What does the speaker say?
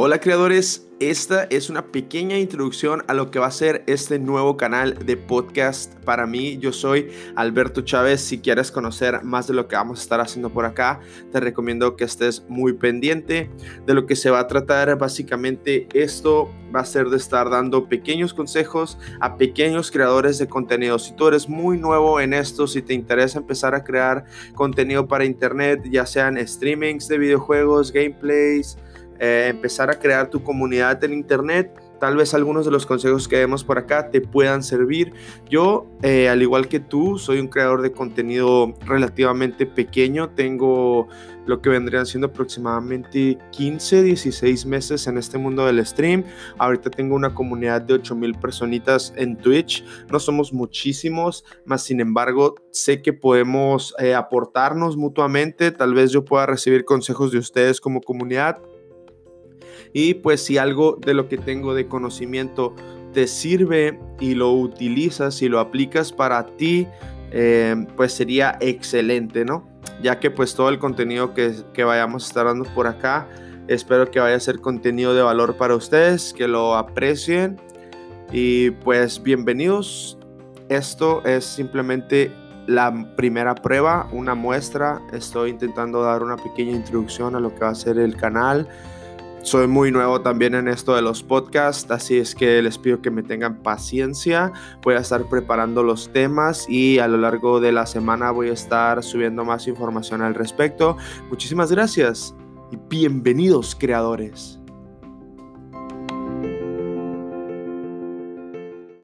Hola creadores, esta es una pequeña introducción a lo que va a ser este nuevo canal de podcast para mí. Yo soy Alberto Chávez. Si quieres conocer más de lo que vamos a estar haciendo por acá, te recomiendo que estés muy pendiente de lo que se va a tratar. Básicamente esto va a ser de estar dando pequeños consejos a pequeños creadores de contenido. Si tú eres muy nuevo en esto, si te interesa empezar a crear contenido para internet, ya sean streamings de videojuegos, gameplays, eh, empezar a crear tu comunidad en internet. Tal vez algunos de los consejos que vemos por acá te puedan servir. Yo, eh, al igual que tú, soy un creador de contenido relativamente pequeño. Tengo lo que vendrían siendo aproximadamente 15, 16 meses en este mundo del stream. Ahorita tengo una comunidad de 8000 personitas en Twitch. No somos muchísimos, más sin embargo, sé que podemos eh, aportarnos mutuamente. Tal vez yo pueda recibir consejos de ustedes como comunidad y pues si algo de lo que tengo de conocimiento te sirve y lo utilizas y lo aplicas para ti, eh, pues sería excelente, ¿no? Ya que pues todo el contenido que, que vayamos a estar dando por acá, espero que vaya a ser contenido de valor para ustedes, que lo aprecien y pues bienvenidos. Esto es simplemente la primera prueba, una muestra. Estoy intentando dar una pequeña introducción a lo que va a ser el canal soy muy nuevo también en esto de los podcasts, así es que les pido que me tengan paciencia. Voy a estar preparando los temas y a lo largo de la semana voy a estar subiendo más información al respecto. Muchísimas gracias y bienvenidos creadores.